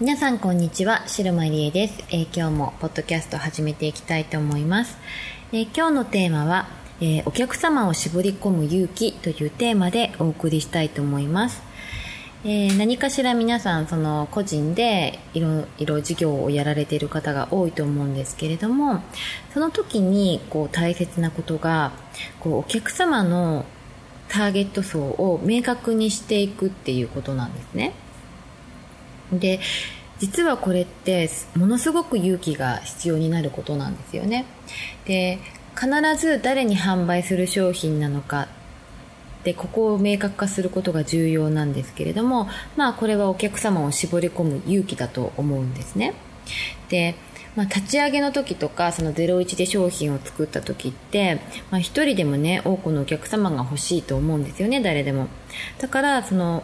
皆さんこんにちは、白間理恵です、えー、今日もポッドキャスト始めていきたいと思います。えー、今日のテーマは、えー、お客様を絞り込む勇気というテーマでお送りしたいと思います。えー、何かしら皆さんその個人でいろいろ事業をやられている方が多いと思うんですけれどもその時にこう大切なことがこうお客様のターゲット層を明確にしていくっていうことなんですね。で実はこれってものすごく勇気が必要になることなんですよね。で必ず誰に販売する商品なのかでここを明確化することが重要なんですけれどもまあこれはお客様を絞り込む勇気だと思うんですね。でまあ、立ち上げの時とかその01で商品を作った時って、まあ、一人でもね多くのお客様が欲しいと思うんですよね誰でも。だからその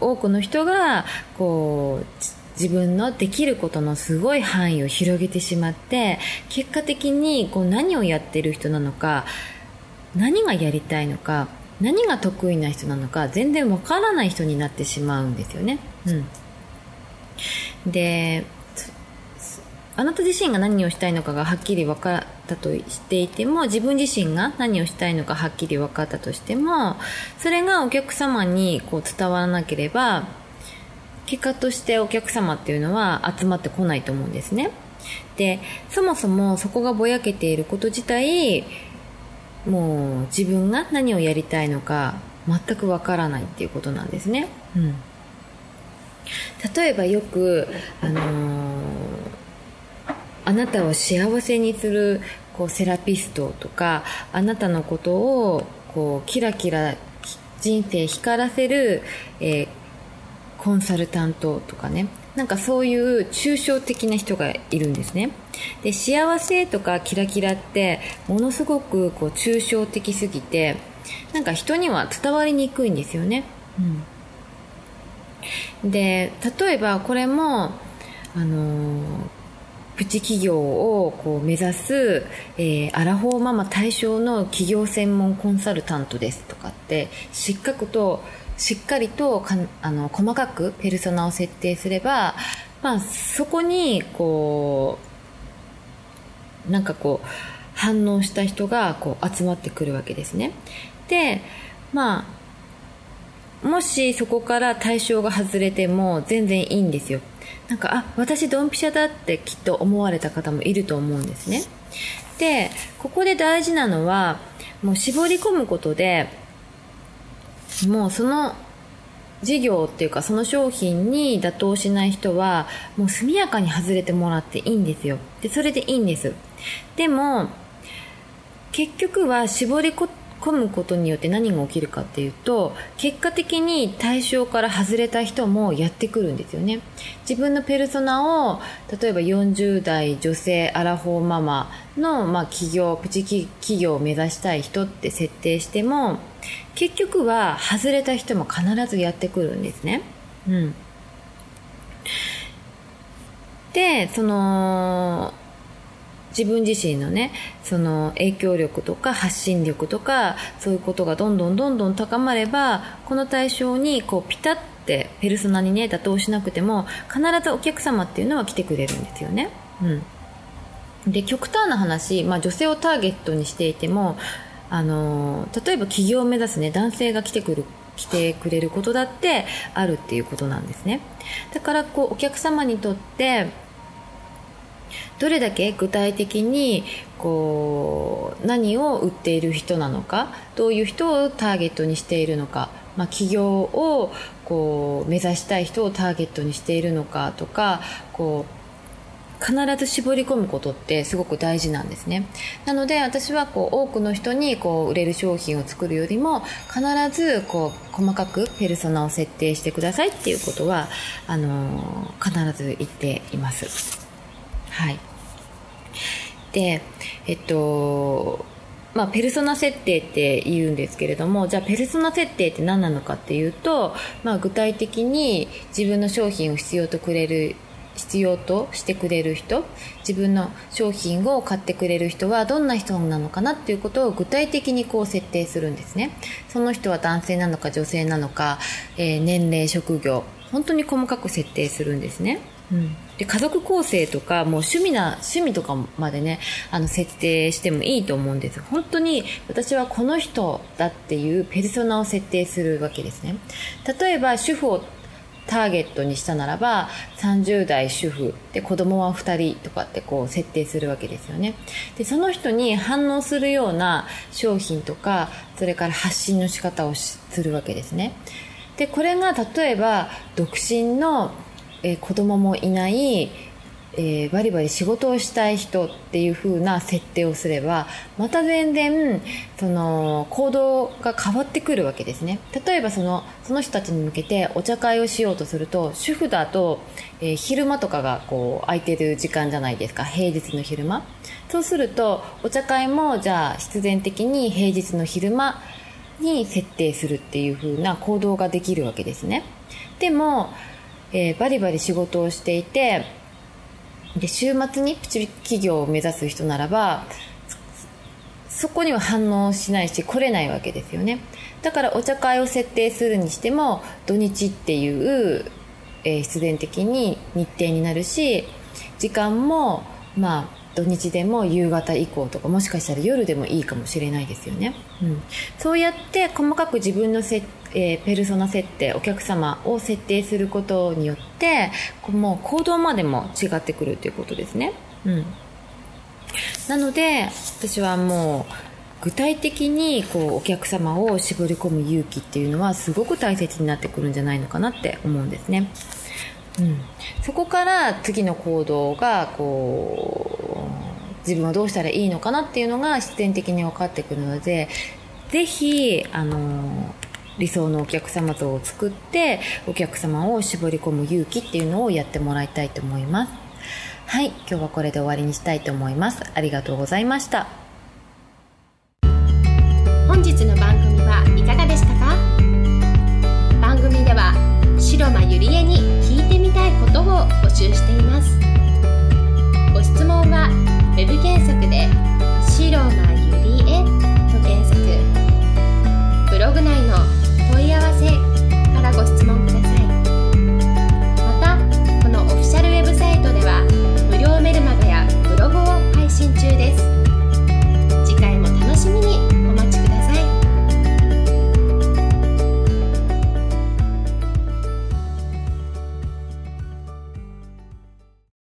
多くの人がこう自分のできることのすごい範囲を広げてしまって結果的にこう何をやってる人なのか何がやりたいのか何が得意な人なのか全然わからない人になってしまうんですよね。うん、であなた自身が何をしたいのかがはっきり分かったとしていても自分自身が何をしたいのかはっきり分かったとしてもそれがお客様にこう伝わらなければ結果としてお客様っていうのは集まってこないと思うんですね。でそもそもそこがぼやけていること自体もう自分が何をやりたいのか全くわからないっていうことなんですね、うん、例えばよく、あのーあなたを幸せにするこうセラピストとかあなたのことをこうキラキラ人生光らせる、えー、コンサルタントとかね。なんかそういう抽象的な人がいるんですね。で幸せとかキラキラってものすごくこう抽象的すぎてなんか人には伝わりにくいんですよね、うん、で例えばこれもあのープチ企業をこう目指す、えー、アラフォーママ対象の企業専門コンサルタントですとかってしっかりとしっかりとかあの細かくペルソナを設定すれば、まあ、そこにこうなんかこう反応した人がこう集まってくるわけですね。でまあもしそこから対象が外れても全然いいんですよ。なんかあ私ドンピシャだってきっと思われた方もいると思うんですね。でここで大事なのはもう絞り込むことでもうその事業っていうかその商品に妥当しない人はもう速やかに外れてもらっていいんですよ。でそれでいいんです。でも結局は絞り込むことによって何が起きるかっていうと結果的に対象から外れた人もやってくるんですよね。自分のペルソナを例えば40代女性アラフォーママの、まあ、企業プチ企業を目指したい人って設定しても結局は外れた人も必ずやってくるんですね。うん。でその自分自身のねその影響力とか発信力とかそういうことがどんどんどんどん高まればこの対象にこうピタッてペルソナにね妥当しなくても必ずお客様っていうのは来てくれるんですよね。うん、で極端な話、まあ、女性をターゲットにしていてもあの例えば起業を目指すね男性が来てくる来てくれることだってあるっていうことなんですねだからこうお客様にとってどれだけ具体的にこう何を売っている人なのかどういう人をターゲットにしているのか、まあ、企業をこう目指したい人をターゲットにしているのかとかこう必ず絞り込むことってすごく大事なんですね。なので私はこう多くの人にこう売れる商品を作るよりも必ずこう細かくペルソナを設定してくださいっていうことはあの必ず言っています。はい。でえっとまあ、ペルソナ設定って言うんですけれどもじゃあペルソナ設定って何なのかっていうと、まあ、具体的に自分の商品を必要とくれる必要としてくれる人自分の商品を買ってくれる人はどんな人なのかなっていうことを具体的にこう設定するんですね。その人は男性なのか女性なのか、えー、年齢職業本当に細かく設定するんですね。うん、で家族構成とかもう趣味な趣味とかまでねあの設定してもいいと思うんです。本当に私はこの人だっていうペルソナを設定するわけですね。例えば主婦をターゲットにしたならば30代主婦で子供は2人とかってこう設定するわけですよね。でその人に反応するような商品とかそれから発信の仕方をするわけですね。でこれが例えば独身のえー、子供もいない、えー、バリバリ仕事をしたい人っていう風な設定をすればまた全然その行動が変わってくるわけですね。例えばそのその人たちに向けてお茶会をしようとすると主婦だと、えー、昼間とかがこう空いてる時間じゃないですか。平日の昼間。そうするとお茶会もじゃあ必然的に平日の昼間に設定するっていう風な行動ができるわけですね。でもえー、バリバリ仕事をしていてで週末にプチ企業を目指す人ならばそこには反応しないし来れないわけですよね。だからお茶会を設定するにしても土日っていう、えー、必然的に日程になるし時間もまあ土日でも夕方以降とかもしかしたら夜でもいいかもしれないですよね、うん、そうやって細かく自分の、えー、ペルソナ設定お客様を設定することによってもう行動までも違ってくるということですね、うん、なので私はもう具体的にこうお客様を絞り込む勇気っていうのはすごく大切になってくるんじゃないのかなって思うんですね。うん、そこから次の行動がこう自分はどうしたらいいのかなっていうのが自然的に分かってくるのでぜひあの理想のお客様像を作ってお客様を絞り込む勇気っていうのをやってもらいたいと思います。はい今日はこれで終わりにしたいと思います。ありがとうございました。本日の番組はいかがでしたか？番組では白間ゆりえに聞いてみたいことを募集しています。ご質問は web 検索で「白間